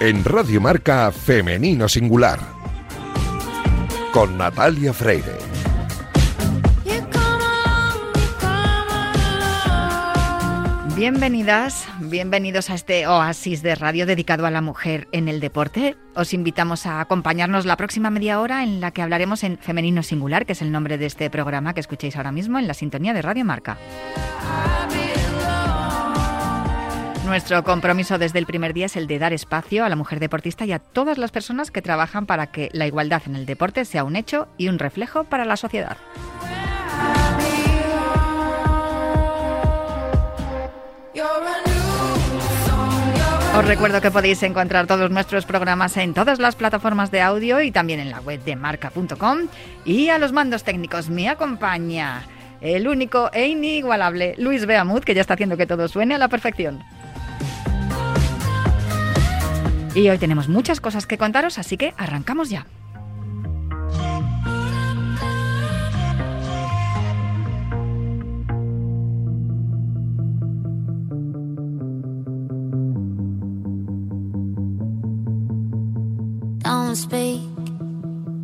En Radio Marca Femenino Singular. Con Natalia Freire. Bienvenidas, bienvenidos a este oasis de radio dedicado a la mujer en el deporte. Os invitamos a acompañarnos la próxima media hora en la que hablaremos en Femenino Singular, que es el nombre de este programa que escucháis ahora mismo en la sintonía de Radio Marca. Nuestro compromiso desde el primer día es el de dar espacio a la mujer deportista y a todas las personas que trabajan para que la igualdad en el deporte sea un hecho y un reflejo para la sociedad. Os recuerdo que podéis encontrar todos nuestros programas en todas las plataformas de audio y también en la web de marca.com. Y a los mandos técnicos me acompaña el único e inigualable Luis Beamud, que ya está haciendo que todo suene a la perfección. Y hoy tenemos muchas cosas que contaros, así que arrancamos ya. Don't speak,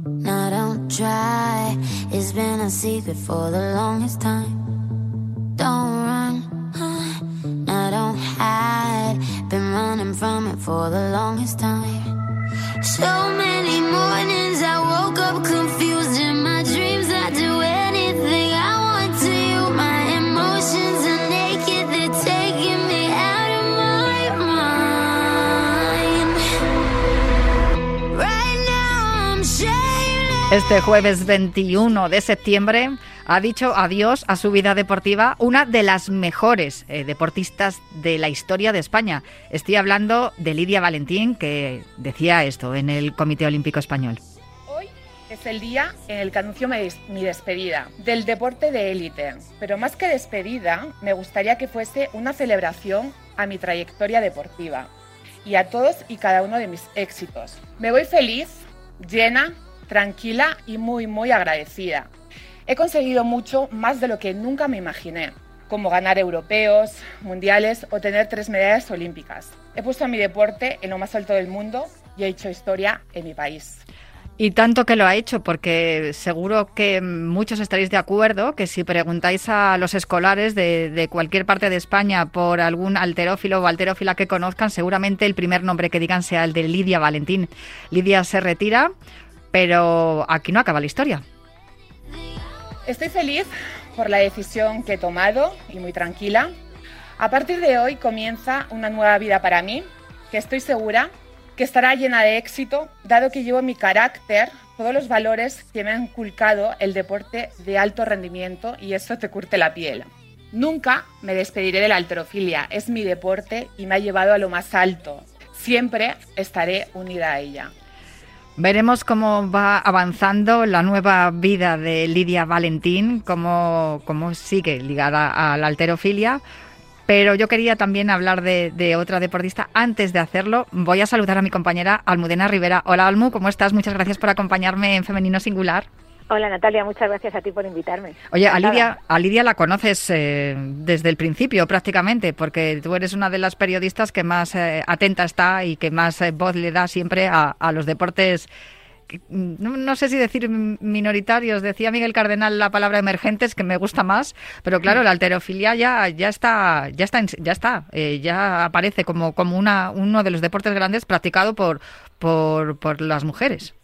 no, don't try. It's been a secret for the longest time. From it for the longest time. So many mornings I woke up confused in my dreams. I do anything I want to you. My emotions are naked, they're taking me out of my mind. Este jueves 21 de septiembre ha dicho adiós a su vida deportiva una de las mejores eh, deportistas de la historia de España. Estoy hablando de Lidia Valentín, que decía esto en el Comité Olímpico Español. Hoy es el día en el que anuncio mi, des- mi despedida del deporte de élite. Pero más que despedida, me gustaría que fuese una celebración a mi trayectoria deportiva y a todos y cada uno de mis éxitos. Me voy feliz, llena, tranquila y muy, muy agradecida. He conseguido mucho más de lo que nunca me imaginé, como ganar europeos, mundiales o tener tres medallas olímpicas. He puesto a mi deporte en lo más alto del mundo y he hecho historia en mi país. Y tanto que lo ha hecho, porque seguro que muchos estaréis de acuerdo que si preguntáis a los escolares de, de cualquier parte de España por algún alterófilo o alterófila que conozcan, seguramente el primer nombre que digan sea el de Lidia Valentín. Lidia se retira, pero aquí no acaba la historia. Estoy feliz por la decisión que he tomado y muy tranquila. A partir de hoy comienza una nueva vida para mí, que estoy segura que estará llena de éxito, dado que llevo mi carácter todos los valores que me ha inculcado el deporte de alto rendimiento y eso te curte la piel. Nunca me despediré de la alterofilia, es mi deporte y me ha llevado a lo más alto. Siempre estaré unida a ella. Veremos cómo va avanzando la nueva vida de Lidia Valentín, cómo, cómo sigue ligada a la alterofilia. Pero yo quería también hablar de, de otra deportista. Antes de hacerlo, voy a saludar a mi compañera Almudena Rivera. Hola Almu, ¿cómo estás? Muchas gracias por acompañarme en Femenino Singular. Hola Natalia, muchas gracias a ti por invitarme. Oye, a. Lidia, a Lidia la conoces eh, desde el principio prácticamente, porque tú eres una de las periodistas que más eh, atenta está y que más eh, voz le da siempre a, a los deportes, no, no sé si decir minoritarios, decía Miguel Cardenal la palabra emergentes, que me gusta más, pero claro, la alterofilia ya, ya está, ya está, ya está, eh, ya aparece como, como una, uno de los deportes grandes practicado por, por, por las mujeres.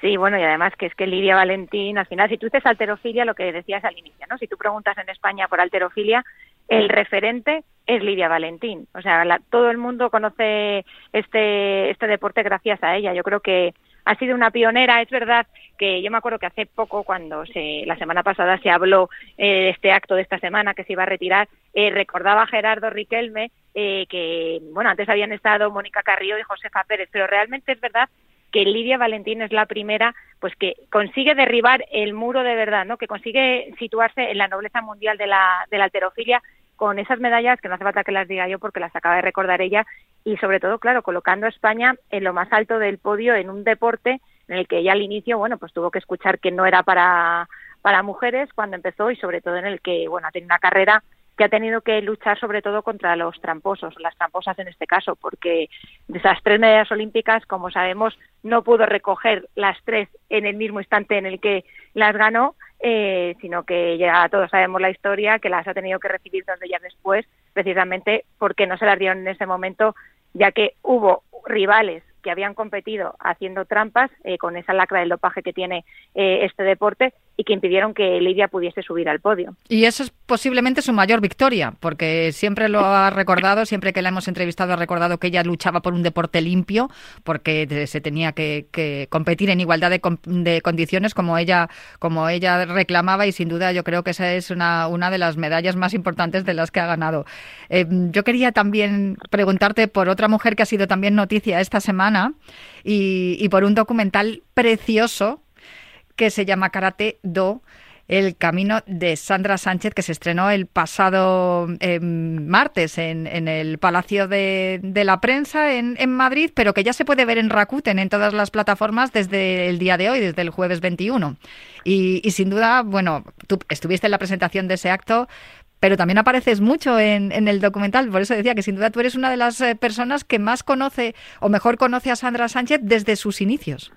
Sí, bueno, y además que es que Lidia Valentín, al final, si tú dices alterofilia, lo que decías al inicio, ¿no? Si tú preguntas en España por alterofilia, el referente es Lidia Valentín. O sea, la- todo el mundo conoce este, este deporte gracias a ella. Yo creo que ha sido una pionera. Es verdad que yo me acuerdo que hace poco, cuando se, la semana pasada se habló eh, de este acto de esta semana que se iba a retirar, eh, recordaba Gerardo Riquelme eh, que, bueno, antes habían estado Mónica Carrillo y Josefa Pérez, pero realmente es verdad que Lidia Valentín es la primera pues que consigue derribar el muro de verdad, ¿no? Que consigue situarse en la nobleza mundial de la, de la alterofilia con esas medallas que no hace falta que las diga yo porque las acaba de recordar ella y sobre todo, claro, colocando a España en lo más alto del podio en un deporte en el que ella al inicio, bueno, pues tuvo que escuchar que no era para, para mujeres cuando empezó y sobre todo en el que, bueno, ha tenido una carrera que ha tenido que luchar sobre todo contra los tramposos, las tramposas en este caso, porque de esas tres medallas olímpicas, como sabemos, no pudo recoger las tres en el mismo instante en el que las ganó, eh, sino que ya todos sabemos la historia, que las ha tenido que recibir dos días después, precisamente porque no se las dieron en ese momento, ya que hubo rivales que habían competido haciendo trampas eh, con esa lacra del dopaje que tiene eh, este deporte y que impidieron que Lidia pudiese subir al podio. Y eso es posiblemente su mayor victoria, porque siempre lo ha recordado, siempre que la hemos entrevistado ha recordado que ella luchaba por un deporte limpio, porque se tenía que, competir en igualdad de, condiciones como ella, como ella reclamaba y sin duda yo creo que esa es una, una de las medallas más importantes de las que ha ganado. Eh, yo quería también preguntarte por otra mujer que ha sido también noticia esta semana y, y por un documental precioso que se llama Karate Do. El camino de Sandra Sánchez, que se estrenó el pasado em, martes en, el Palacio de, la Prensa en, Madrid, pero que ya se puede ver en Rakuten en todas las plataformas desde el día de hoy, desde el jueves 21. Y, sin duda, bueno, tú estuviste en la presentación de ese acto, pero también apareces mucho en, en, el documental. Por eso decía que sin duda tú eres una de las eh, personas que más conoce o mejor conoce a Sandra Sánchez desde sus inicios.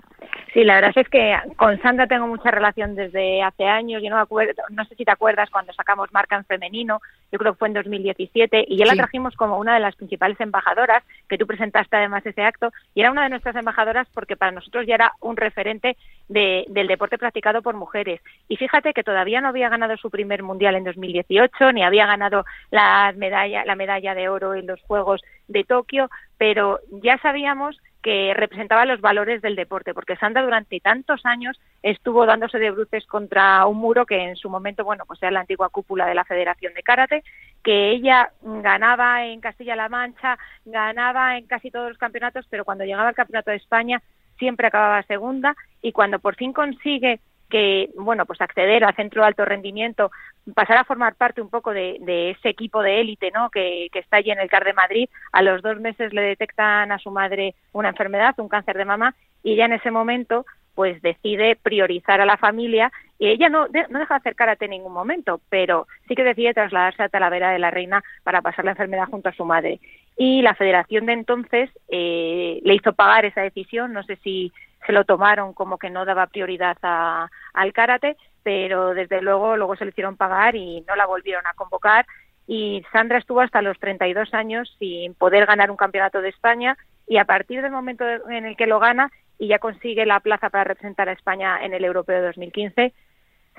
Sí, la verdad es que con Sandra tengo mucha relación desde hace años. Yo no, acuerdo, no sé si te acuerdas cuando sacamos marca en femenino, yo creo que fue en 2017, y ya la trajimos como una de las principales embajadoras, que tú presentaste además ese acto, y era una de nuestras embajadoras porque para nosotros ya era un referente del deporte practicado por mujeres. Y fíjate que todavía no había ganado su primer mundial en 2018, ni había ganado la medalla, la medalla de oro en los Juegos de Tokio, pero ya sabíamos que representaba los valores del deporte, porque Sandra durante tantos años estuvo dándose de bruces contra un muro que en su momento, bueno, pues era la antigua cúpula de la Federación de Karate, que ella ganaba en Castilla-La Mancha, ganaba en casi todos los campeonatos, pero cuando llegaba al Campeonato de España siempre acababa segunda y cuando por fin consigue que, bueno, pues acceder al centro de alto rendimiento, pasar a formar parte un poco de, ese equipo de élite, ¿no? Que, está allí en el CAR de Madrid. A los dos meses le detectan a su madre una enfermedad, un cáncer de mama, y ya en ese momento, pues decide priorizar a la familia y ella no, no deja de karate en ningún momento, pero sí que decide trasladarse a Talavera de la Reina para pasar la enfermedad junto a su madre. Y la federación de entonces eh, le hizo pagar esa decisión, no sé si se lo tomaron como que no daba prioridad al karate, pero desde luego luego se le hicieron pagar y no la volvieron a convocar y Sandra estuvo hasta los 32 años sin poder ganar un campeonato de España y a partir del momento en el que lo gana y ya consigue la plaza para representar a España en el Europeo de 2015,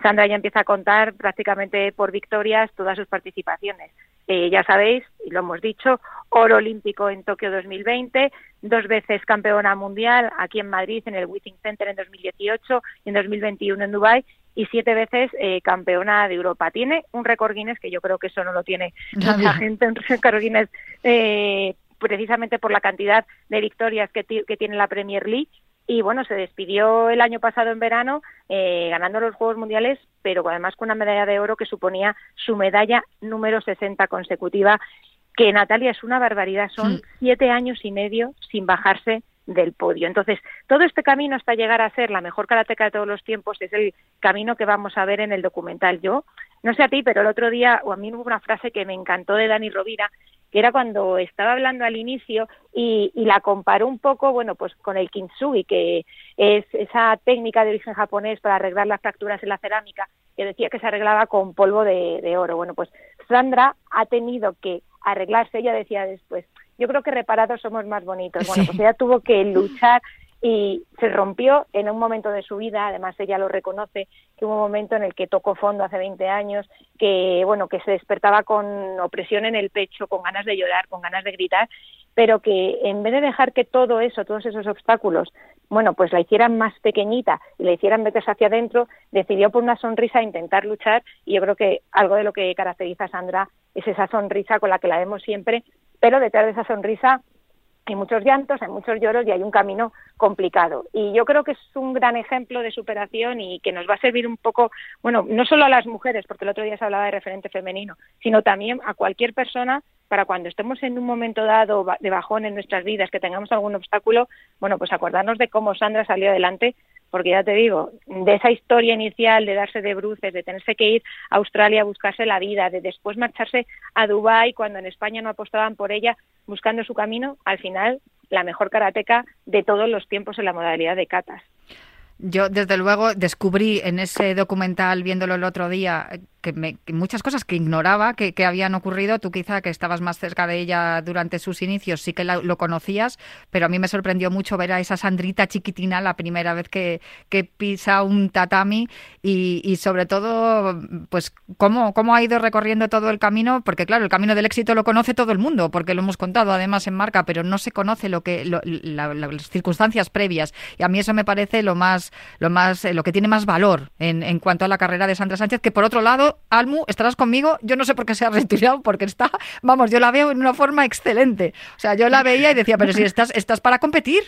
Sandra ya empieza a contar prácticamente por victorias todas sus participaciones. Eh, ya sabéis, y lo hemos dicho, oro olímpico en Tokio 2020, dos veces campeona mundial aquí en Madrid en el Withing Center en 2018 y en 2021 en Dubai y siete veces eh, campeona de Europa. Tiene un récord Guinness que yo creo que eso no lo tiene mucha gente, un récord Guinness eh, precisamente por la cantidad de victorias que, que tiene la Premier League y bueno, se despidió el año pasado en verano eh, ganando los Juegos Mundiales, pero además con una medalla de oro que suponía su medalla número 60 consecutiva, que Natalia es una barbaridad, son siete años y medio sin bajarse del podio. Entonces, todo este camino hasta llegar a ser la mejor karateca de todos los tiempos es el camino que vamos a ver en el documental. Yo, no sé a ti, pero el otro día, o a mí hubo una frase que me encantó de Dani Rovira, que era cuando estaba hablando al inicio y, la comparó un poco, bueno, pues con el kintsugi, que es esa técnica de origen japonés para arreglar las fracturas en la cerámica, que decía que se arreglaba con polvo de, oro. Bueno, pues Sandra ha tenido que arreglarse, ella decía después, yo creo que reparados somos más bonitos. Bueno, pues ella tuvo que luchar y se rompió en un momento de su vida, además ella lo reconoce, que hubo un momento en el que tocó fondo hace 20 años, que bueno, que se despertaba con opresión en el pecho, con ganas de llorar, con ganas de gritar, pero que en vez de dejar que todo eso, todos esos obstáculos, bueno, pues la hicieran más pequeñita y la hicieran meterse hacia adentro, decidió por una sonrisa intentar luchar. Y yo creo que algo de lo que caracteriza a Sandra es esa sonrisa con la que la vemos siempre, pero detrás de esa sonrisa hay muchos llantos, hay muchos lloros y hay un camino complicado. Y yo creo que es un gran ejemplo de superación y que nos va a servir un poco, bueno, no solo a las mujeres, porque el otro día se hablaba de referente femenino, sino también a cualquier persona para cuando estemos en un momento dado de bajón en nuestras vidas, que tengamos algún obstáculo, bueno, pues acordarnos de cómo Sandra salió adelante porque ya te digo, de esa historia inicial de darse de bruces, de tenerse que ir a Australia a buscarse la vida, de después marcharse a Dubái cuando en España no apostaban por ella buscando su camino, al final la mejor karateca de todos los tiempos en la modalidad de katas. Yo, desde luego, descubrí en ese documental, viéndolo el otro día, que, muchas cosas que ignoraba que, habían ocurrido. Tú quizá que estabas más cerca de ella durante sus inicios, sí que lo conocías, pero a mí me sorprendió mucho ver a esa Sandrita chiquitina la primera vez que, pisa un tatami y, sobre todo, pues cómo, cómo ha ido recorriendo todo el camino, porque claro, el camino del éxito lo conoce todo el mundo, porque lo hemos contado además en marca, pero no se conoce lo que las circunstancias previas y a mí eso me parece lo más lo más eh, lo que tiene más valor en, en cuanto a la carrera de Sandra Sánchez, que por otro lado Almu, estarás conmigo. Yo no sé por qué se ha retirado, porque está, vamos, yo la veo en una forma excelente. O sea, yo la veía y decía, pero si estás, estás para competir.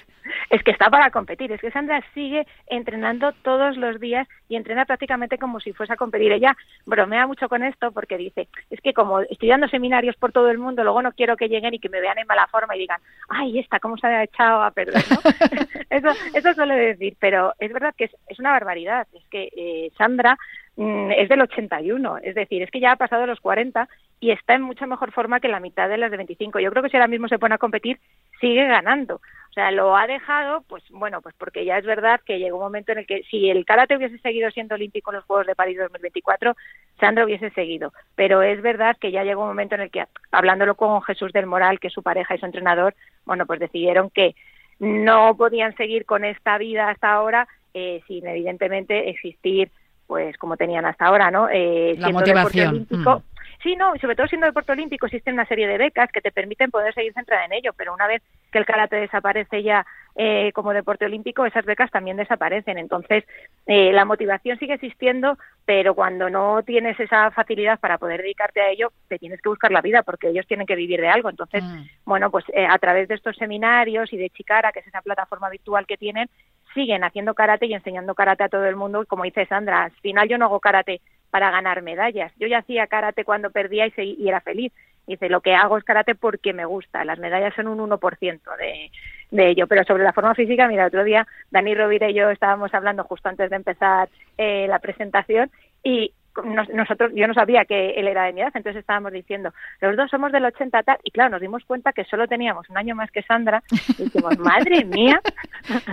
Es que está para competir, es que Sandra sigue entrenando todos los días y entrena prácticamente como si fuese a competir. Ella bromea mucho con esto porque dice, es que como estoy dando seminarios por todo el mundo, luego no quiero que lleguen y que me vean en mala forma y digan, ay, esta, ¿cómo se ha echado a perder? eso, eso suele decir, pero es verdad que es, una barbaridad. Es que eh, Sandra es del 81, es decir, es que ya ha pasado los 40 y está en mucha mejor forma que la mitad de las de 25. Yo creo que si ahora mismo se pone a competir, sigue ganando. O sea, lo ha dejado, pues bueno, pues porque ya es verdad que llegó un momento en el que si el karate hubiese seguido siendo olímpico en los Juegos de París 2024, Sandra hubiese seguido. Pero es verdad que ya llegó un momento en el que, hablándolo con Jesús del Moral, que es su pareja y su entrenador, bueno, pues decidieron que no podían seguir con esta vida hasta ahora eh, sin evidentemente existir pues como tenían hasta ahora, ¿no? Eh, la motivación. Olímpico, mm. Sí, no, y sobre todo siendo deporte olímpico existe una serie de becas que te permiten poder seguir centrada en ello, pero una vez que el karate desaparece ya eh, como deporte olímpico, esas becas también desaparecen. Entonces, eh, la motivación sigue existiendo, pero cuando no tienes esa facilidad para poder dedicarte a ello, te tienes que buscar la vida porque ellos tienen que vivir de algo. Entonces, mm. bueno, pues eh, a través de estos seminarios y de Chicara, que es esa plataforma virtual que tienen, siguen haciendo karate y enseñando karate a todo el mundo. Como dice Sandra, al final yo no hago karate para ganar medallas. Yo ya hacía karate cuando perdía y, y era feliz. Dice, lo que hago es karate porque me gusta. Las medallas son un 1% de, de ello. Pero sobre la forma física, mira, otro día Dani Rovira y yo estábamos hablando justo antes de empezar eh, la presentación y nosotros, yo no sabía que él era de mi edad, entonces estábamos diciendo, los dos somos del 80 tal, y claro, nos dimos cuenta que solo teníamos un año más que Sandra, y dijimos, madre mía.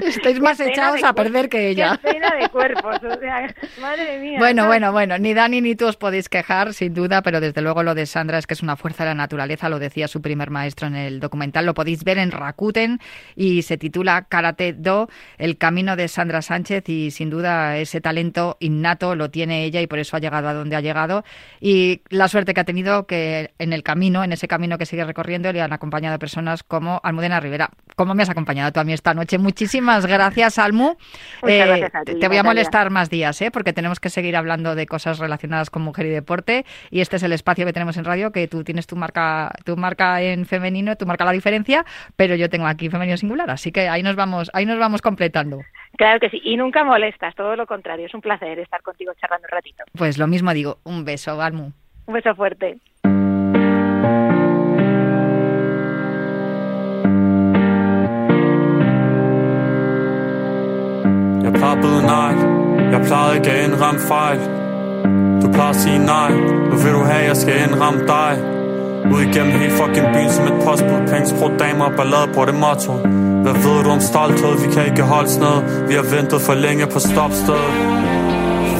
Estáis más echados a perder que ella. pena de cuerpos, o sea, madre mía. Bueno, bueno, bueno, ni Dani ni tú os podéis quejar, sin duda, pero desde luego lo de Sandra es que es una fuerza de la naturaleza, lo decía su primer maestro en el documental, lo podéis ver en Rakuten y se titula Karate Do, el camino de Sandra Sánchez y sin duda ese talento innato lo tiene ella y por eso ha llegado a donde ha llegado y la suerte que ha tenido que en el camino, en ese camino que sigue recorriendo, le han acompañado personas como Almudena Rivera, como me has acompañado tú a mí esta noche. Muchísimas gracias, Almu. Eh, te voy a molestar más días, ¿eh? porque tenemos que seguir hablando de cosas relacionadas con mujer y deporte y este es el espacio que tenemos en radio, que tú tienes tu marca, tu marca en femenino, tu marca la diferencia, pero yo tengo aquí femenino singular, así que ahí nos vamos, ahí nos vamos completando. Claro que sí, y nunca molestas, todo lo contrario, es un placer estar contigo charlando un ratito. Pues lo mismo digo, un beso, Almu. Un beso fuerte. Jeg plejede nej, jeg plejede ikke at indramme fejl Du plejer at sige nej, nu vil du have, jeg skal indramme dig Ud igennem hele fucking byen som et postbud Penge, sprog, damer og ballade, det motto Hvad ved du om stolthed, vi kan ikke holde sådan Vi har ventet for længe på stopstedet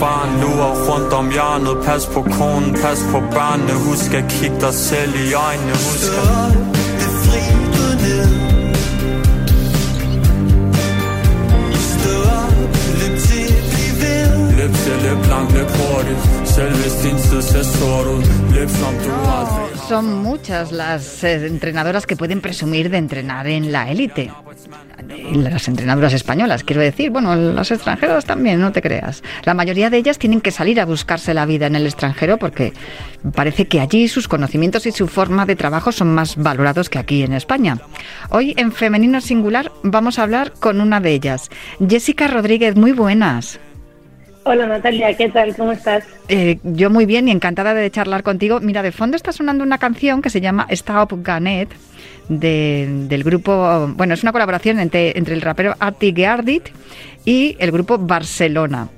Faren lurer rundt om hjørnet. Pas på konen, pas på børnene. Husk at kigge dig selv i øjnene. Husk at... Løb til løb langt, løb hurtigt. Selv hvis din tid ser sort ud. Løb som du aldrig son muchas las eh, entrenadoras que pueden presumir de entrenar en la élite. Las entrenadoras españolas, quiero decir, bueno, las extranjeras también, no te creas. La mayoría de ellas tienen que salir a buscarse la vida en el extranjero porque parece que allí sus conocimientos y su forma de trabajo son más valorados que aquí en España. Hoy en Femenino Singular vamos a hablar con una de ellas, Jessica Rodríguez, muy buenas. Hola Natalia, ¿qué tal? ¿Cómo estás? Eh, yo muy bien y encantada de charlar contigo. Mira, de fondo está sonando una canción que se llama Stop Ganet del grupo, bueno, es una colaboración entre, entre el rapero Ati Geardit y el grupo Barcelona.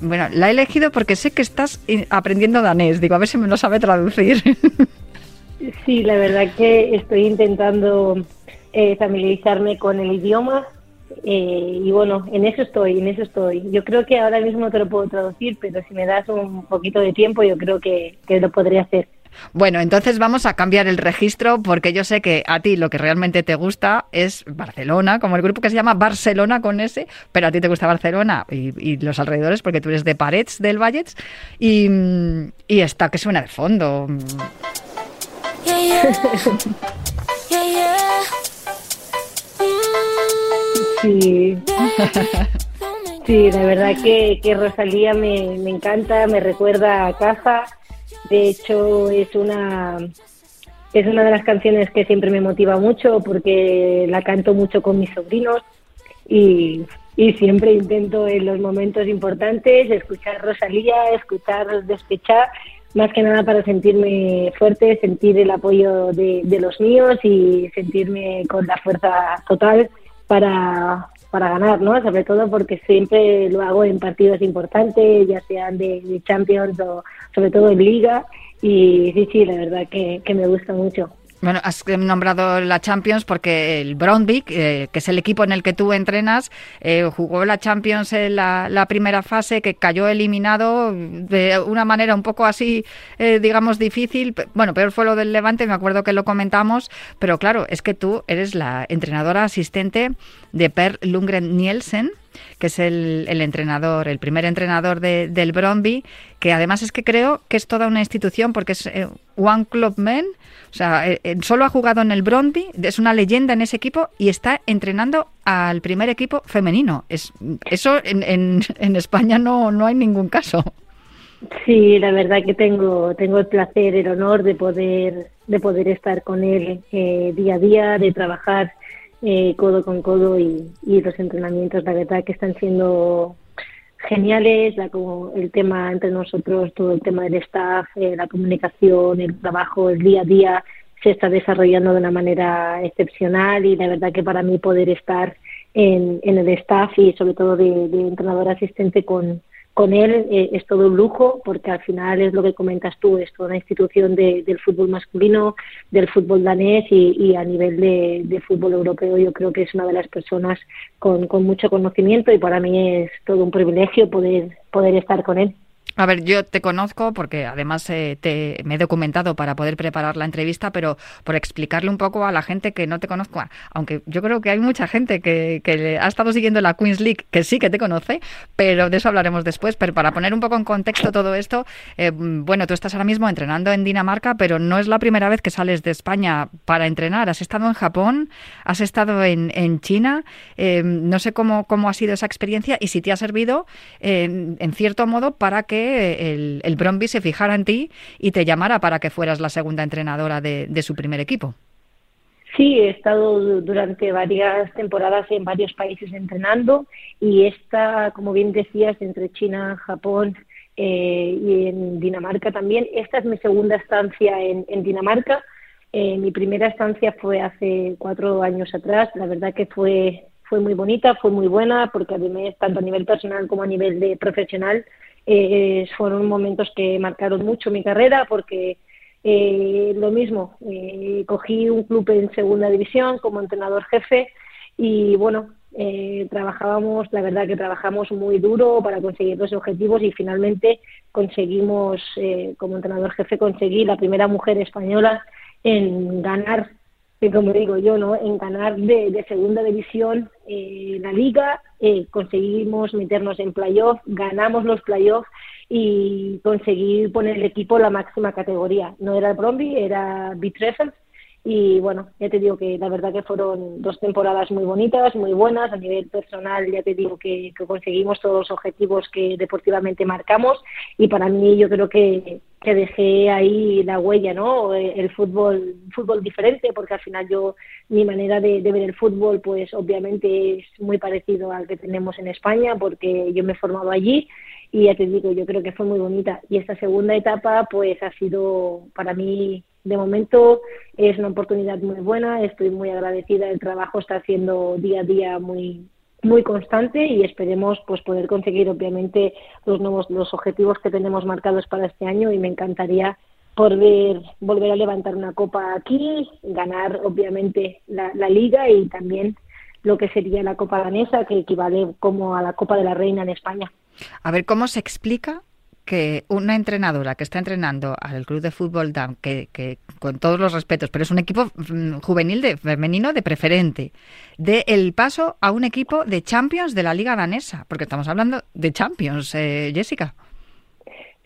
Bueno, la he elegido porque sé que estás aprendiendo danés. Digo, a ver si me lo sabe traducir. Sí, la verdad que estoy intentando eh, familiarizarme con el idioma eh, y bueno, en eso estoy, en eso estoy. Yo creo que ahora mismo te lo puedo traducir, pero si me das un poquito de tiempo, yo creo que, que lo podría hacer. Bueno, entonces vamos a cambiar el registro porque yo sé que a ti lo que realmente te gusta es Barcelona, como el grupo que se llama Barcelona con S, pero a ti te gusta Barcelona y, los alrededores porque tú eres de Parets del Vallets y, y esta que suena de fondo. Sí. Sí, la verdad que, que Rosalía me, me encanta, me recuerda a casa de hecho, es una, es una de las canciones que siempre me motiva mucho porque la canto mucho con mis sobrinos y, y siempre intento en los momentos importantes escuchar Rosalía, escuchar Despechar, más que nada para sentirme fuerte, sentir el apoyo de, de los míos y sentirme con la fuerza total para, para ganar, ¿no? Sobre todo porque siempre lo hago en partidos importantes, ya sean de, Champions o sobre todo en Liga. Y sí, sí, la verdad que, que me gusta mucho. Bueno, has nombrado la Champions porque el Brondvik, eh, que es el equipo en el que tú entrenas, eh, jugó la Champions en la, primera fase, que cayó eliminado de una manera un poco así, eh, digamos, difícil. Bueno, peor fue lo del Levante, me acuerdo que lo comentamos, pero claro, es que tú eres la entrenadora asistente de Per Lundgren Nielsen, que es el, entrenador, el primer entrenador del Brondby, que además es que creo que es toda una institución porque es One Club Men o sea, eh, eh, solo ha jugado en el Brondby, es una leyenda en ese equipo y está entrenando al primer equipo femenino. Es, eso en, en, España no, no hay ningún caso. Sí, la verdad que tengo, tengo el placer, el honor de poder, de poder estar con él eh, día a día, de trabajar codo con codo y, y los entrenamientos, la verdad que están siendo geniales, la, como el tema entre nosotros, todo el tema del staff, eh, la comunicación, el trabajo, el día a día se está desarrollando de una manera excepcional y la verdad que para mí poder estar en, en el staff y sobre todo de entrenador asistente con, con él eh, es todo un lujo porque al final es lo que comentas tú, es toda una institución de, del fútbol masculino, del fútbol danés y, a nivel de, fútbol europeo yo creo que es una de las personas con, con mucho conocimiento y para mí es todo un privilegio poder, poder estar con él. A ver, yo te conozco porque además eh, te, me he documentado para poder preparar la entrevista, pero por explicarle un poco a la gente que no te conozco, aunque yo creo que hay mucha gente que, que ha estado siguiendo la Queens League que sí que te conoce, pero de eso hablaremos después. Pero para poner un poco en contexto todo esto, eh, bueno, tú estás ahora mismo entrenando en Dinamarca, pero no es la primera vez que sales de España para entrenar. Has estado en Japón, has estado en, en China, eh, no sé cómo, cómo ha sido esa experiencia y si te ha servido en cierto modo para que el, el Bromby se fijara en ti y te llamara para que fueras la segunda entrenadora de, su primer equipo. Sí, he estado durante varias temporadas en varios países entrenando y esta, como bien decías, entre China, Japón eh, y en Dinamarca también. Esta es mi segunda estancia en, Dinamarca. Eh, mi primera estancia fue hace cuatro años atrás. La verdad que fue, fue muy bonita, fue muy buena porque además, tanto a nivel personal como a nivel de profesional, eh, fueron momentos que marcaron mucho mi carrera porque eh, lo mismo, eh, cogí un club en segunda división como entrenador jefe y bueno, eh, trabajábamos, la verdad que trabajamos muy duro para conseguir los objetivos y finalmente conseguimos, eh, como entrenador jefe, conseguí la primera mujer española en ganar que como digo yo, ¿no? en ganar de, segunda división eh, la liga, eh, conseguimos meternos en playoff, ganamos los playoffs y conseguir poner el equipo en la máxima categoría. No era el Bromby, era Bitreffels y bueno, ya te digo que la verdad que fueron dos temporadas muy bonitas, muy buenas. A nivel personal, ya te digo que, conseguimos todos los objetivos que deportivamente marcamos. Y para mí, yo creo que, que dejé ahí la huella, ¿no? El fútbol, fútbol diferente, porque al final yo, mi manera de, de ver el fútbol, pues obviamente es muy parecido al que tenemos en España, porque yo me he formado allí y ya te digo, yo creo que fue muy bonita. Y esta segunda etapa, pues ha sido para mí de momento es una oportunidad muy buena, estoy muy agradecida, el trabajo está haciendo día a día muy, muy constante y esperemos pues poder conseguir obviamente los nuevos los objetivos que tenemos marcados para este año y me encantaría poder volver a levantar una copa aquí, ganar obviamente la, la liga y también lo que sería la copa danesa que equivale como a la copa de la reina en España. A ver cómo se explica que una entrenadora que está entrenando al club de fútbol DAM, que, que, con todos los respetos, pero es un equipo mm, juvenil de femenino de preferente, dé el paso a un equipo de Champions de la Liga Danesa, porque estamos hablando de Champions, eh, Jessica.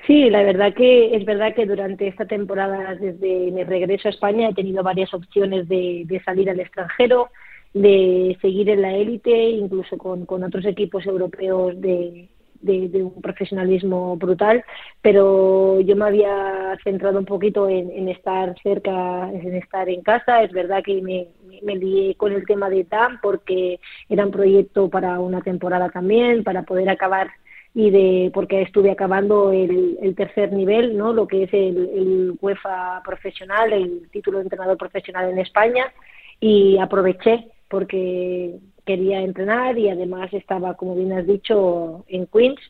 Sí, la verdad que es verdad que durante esta temporada, desde mi regreso a España, he tenido varias opciones de, salir al extranjero, de seguir en la élite, incluso con otros equipos europeos de, de, un profesionalismo brutal, pero yo me había centrado un poquito en, estar cerca, en estar en casa. Es verdad que me, me lié con el tema de TAM porque era un proyecto para una temporada también, para poder acabar y de porque estuve acabando el, tercer nivel, ¿no? Lo que es el, el UEFA profesional, el título de entrenador profesional en España y aproveché porque quería entrenar y además estaba, como bien has dicho, en Queens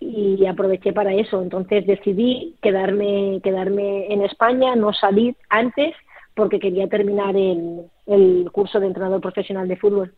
y aproveché para eso. Entonces decidí quedarme, quedarme en España, no salir antes porque quería terminar el, el curso de entrenador profesional de fútbol.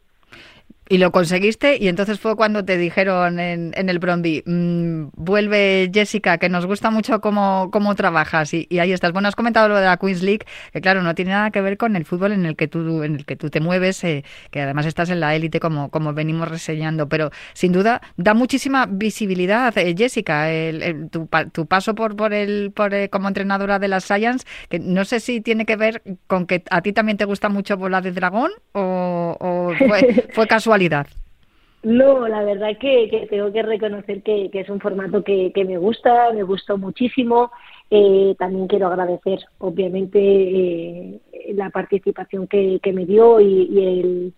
Y lo conseguiste y entonces fue cuando te dijeron en, en el Bromby, mmm, vuelve Jessica, que nos gusta mucho cómo, cómo trabajas y, ahí estás. Bueno, has comentado lo de la Queens League, que claro, no tiene nada que ver con el fútbol en el que tú, en el que tú te mueves, eh, que además estás en la élite como, como venimos reseñando, pero sin duda da muchísima visibilidad, eh, Jessica, el, el, tu, tu, paso por, por el, por, eh, como entrenadora de la Science, que no sé si tiene que ver con que a ti también te gusta mucho volar de dragón o, o fue, fue casual no, la verdad que, que tengo que reconocer que, es un formato que, me gusta, me gustó muchísimo. Eh, también quiero agradecer, obviamente, eh, la participación que, me dio y, el,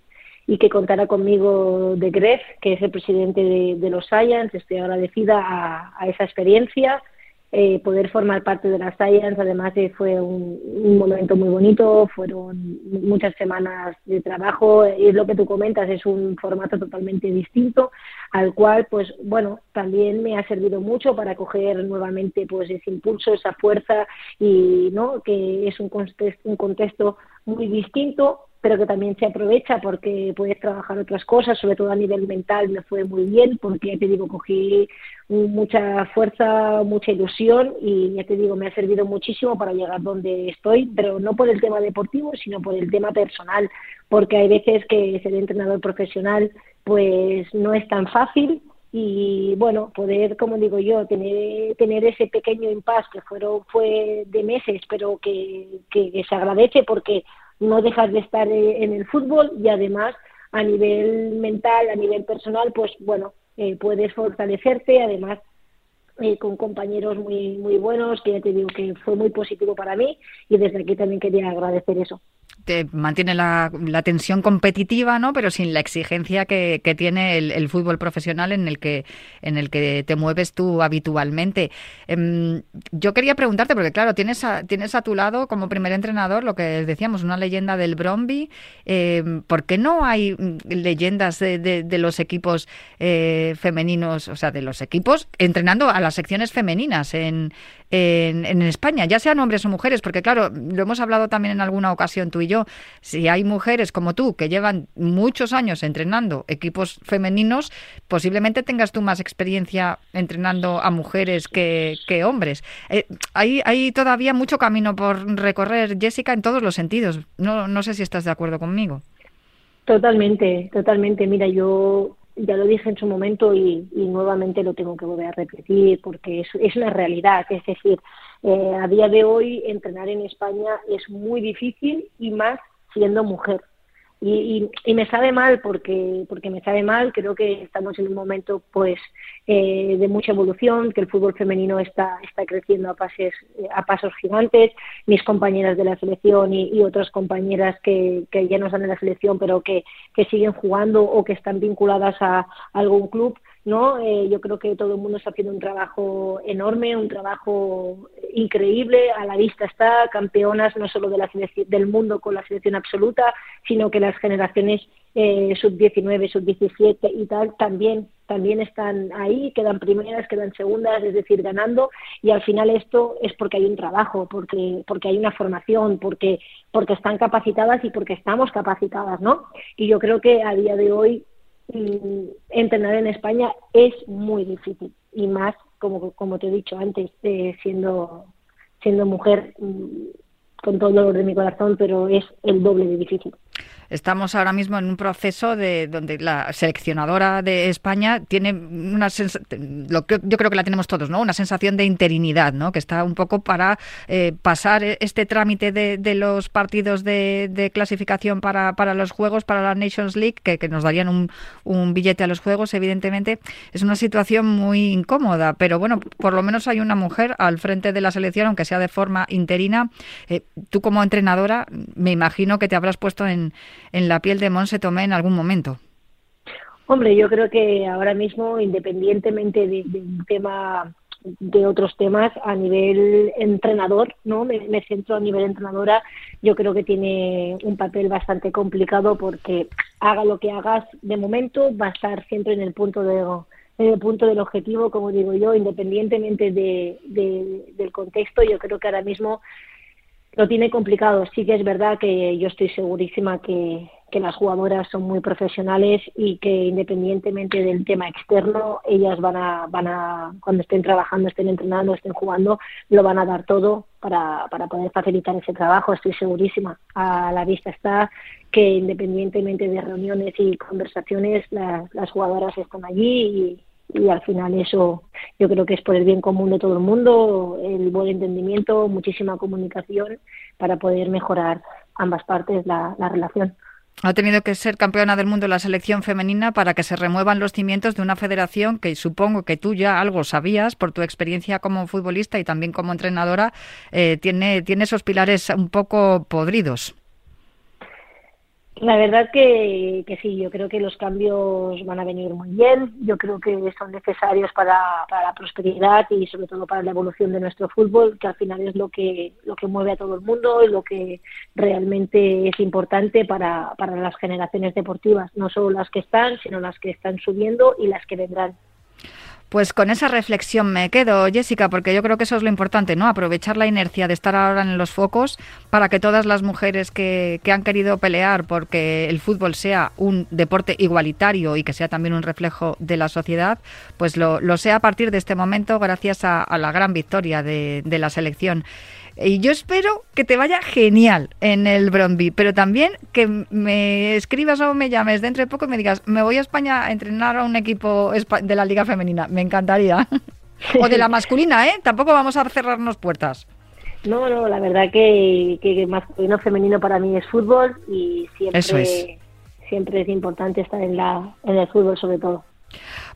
y que contara conmigo de Gref, que es el presidente de, los Science. Estoy agradecida a esa experiencia eh, poder formar parte de la Science, además eh, fue un, un, momento muy bonito, fueron muchas semanas de trabajo, y lo que tú comentas es un formato totalmente distinto, al cual, pues bueno, también me ha servido mucho para coger nuevamente pues ese impulso, esa fuerza y no que es un contexto, un contexto muy distinto pero que también se aprovecha porque puedes trabajar otras cosas, sobre todo a nivel mental me fue muy bien porque ya te digo, cogí mucha fuerza, mucha ilusión y ya te digo, me ha servido muchísimo para llegar donde estoy, pero no por el tema deportivo, sino por el tema personal, porque hay veces que ser entrenador profesional pues no es tan fácil y bueno, poder, como digo yo, tener, tener ese pequeño impasse que fueron, fue de meses, pero que, que, se agradece porque no dejas de estar eh, en el fútbol y además a nivel mental, a nivel personal, pues bueno, eh, puedes fortalecerte, además eh, con compañeros muy muy buenos, que ya te digo que fue muy positivo para mí y desde aquí también quería agradecer eso te mantiene la, la, tensión competitiva, ¿no? Pero sin la exigencia que, tiene el, fútbol profesional en el que en el que te mueves tú habitualmente. Eh, yo quería preguntarte, porque claro, tienes a, tienes a tu lado como primer entrenador lo que decíamos, una leyenda del Bromby. Eh, ¿Por qué no hay leyendas de, de, de los equipos eh, femeninos, o sea, de los equipos entrenando a las secciones femeninas en, en, en España, ya sean hombres o mujeres? Porque claro, lo hemos hablado también en alguna ocasión tú y yo si hay mujeres como tú que llevan muchos años entrenando equipos femeninos, posiblemente tengas tú más experiencia entrenando a mujeres que, hombres. Eh, hay, hay todavía mucho camino por recorrer, Jessica, en todos los sentidos. No, no sé si estás de acuerdo conmigo. Totalmente, totalmente. Mira, yo ya lo dije en su momento y, y, nuevamente lo tengo que volver a repetir porque es, es una realidad. Es decir, eh, a día de hoy entrenar en España es muy difícil y más siendo mujer. Y, y, y, me sabe mal porque porque me sabe mal. Creo que estamos en un momento pues eh, de mucha evolución que el fútbol femenino está está creciendo a pases a pasos gigantes. Mis compañeras de la selección y, otras compañeras que, que ya no están en la selección pero que, que siguen jugando o que están vinculadas a algún club ¿no? Eh, yo creo que todo el mundo está haciendo un trabajo enorme, un trabajo increíble, a la vista está, campeonas no solo de la del mundo con la selección absoluta, sino que las generaciones eh, sub-19, sub-17 y tal también también están ahí, quedan primeras, quedan segundas, es decir, ganando y al final esto es porque hay un trabajo, porque porque hay una formación, porque porque están capacitadas y porque estamos capacitadas, ¿no? Y yo creo que a día de hoy entrenar en España es muy difícil y más como como te he dicho antes, eh, siendo siendo mujer mm, con todo el dolor de mi corazón, pero es el doble de difícil. Estamos ahora mismo en un proceso de donde la seleccionadora de España tiene una lo que yo creo que la tenemos todos, ¿no? Una sensación de interinidad, ¿no? Que está un poco para eh, pasar este trámite de, los partidos de, clasificación para, para, los juegos, para la Nations League, que, nos darían un, un, billete a los juegos, evidentemente. Es una situación muy incómoda, pero bueno, por lo menos hay una mujer al frente de la selección, aunque sea de forma interina. Eh, tú como entrenadora, me imagino que te habrás puesto en en la piel de Monse Tomé en algún momento? Hombre, yo creo que ahora mismo, independientemente del tema de otros temas a nivel entrenador, ¿no? Me, centro a nivel entrenadora, yo creo que tiene un papel bastante complicado porque haga lo que hagas de momento va a estar siempre en el punto de en el punto del objetivo, como digo yo, independientemente de, del contexto, yo creo que ahora mismo lo tiene complicado. Sí que es verdad que yo estoy segurísima que, las jugadoras son muy profesionales y que independientemente del tema externo, ellas van a, van a, cuando estén trabajando, estén entrenando, estén jugando, lo van a dar todo para, para poder facilitar ese trabajo. Estoy segurísima. A la vista está que independientemente de reuniones y conversaciones, las jugadoras están allí y, y al final eso yo creo que es por el bien común de todo el mundo, el buen entendimiento, muchísima comunicación para poder mejorar ambas partes la, relación. Ha tenido que ser campeona del mundo la selección femenina para que se remuevan los cimientos de una federación que supongo que tú ya algo sabías por tu experiencia como futbolista y también como entrenadora, eh, tiene, tiene esos pilares un poco podridos. La verdad que, sí, yo creo que los cambios van a venir muy bien, yo creo que son necesarios para, para, la prosperidad y sobre todo para la evolución de nuestro fútbol, que al final es lo que, lo que mueve a todo el mundo y lo que realmente es importante para, para las generaciones deportivas, no solo las que están, sino las que están subiendo y las que vendrán. Pues con esa reflexión me quedo, Jessica, porque yo creo que eso es lo importante, ¿no? Aprovechar la inercia de estar ahora en los focos para que todas las mujeres que, han querido pelear porque el fútbol sea un deporte igualitario y que sea también un reflejo de la sociedad, pues lo, sea a partir de este momento gracias a, la gran victoria de, de la selección. Y yo espero que te vaya genial en el Bromby, pero también que me escribas o me llames dentro de poco y me digas, me voy a España a entrenar a un equipo de la Liga Femenina. Me encantaría. o de la masculina, ¿eh? Tampoco vamos a cerrarnos puertas. No, no, la verdad que, que masculino femenino para mí es fútbol y siempre, siempre es importante estar en, la, en el fútbol sobre todo.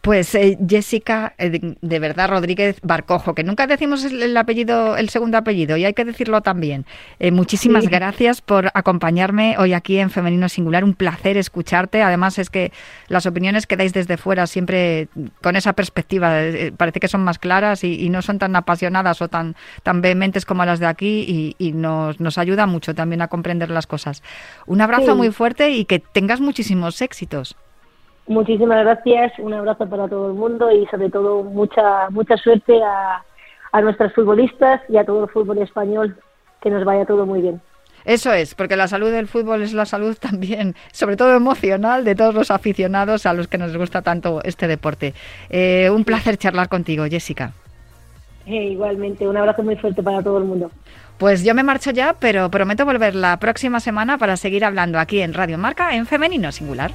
Pues eh, Jessica, eh, de, verdad, Rodríguez Barcojo, que nunca decimos el, apellido, el segundo apellido, y hay que decirlo también. Eh, muchísimas gracias por acompañarme hoy aquí en Femenino Singular. Un placer escucharte. Además, es que las opiniones que dais desde fuera siempre con esa perspectiva parece que son más claras y, no son tan apasionadas o tan, tan vehementes como las de aquí y, nos, nos, ayuda mucho también a comprender las cosas. Un abrazo muy fuerte y que tengas muchísimos éxitos. Muchísimas gracias, un abrazo para todo el mundo y sobre todo mucha mucha suerte a, a nuestras futbolistas y a todo el fútbol español, que nos vaya todo muy bien. Eso es, porque la salud del fútbol es la salud también, sobre todo emocional, de todos los aficionados a los que nos gusta tanto este deporte. Eh, un placer charlar contigo, Jessica. Eh, igualmente, un abrazo muy fuerte para todo el mundo. Pues yo me marcho ya, pero prometo volver la próxima semana para seguir hablando aquí en Radio Marca en Femenino Singular.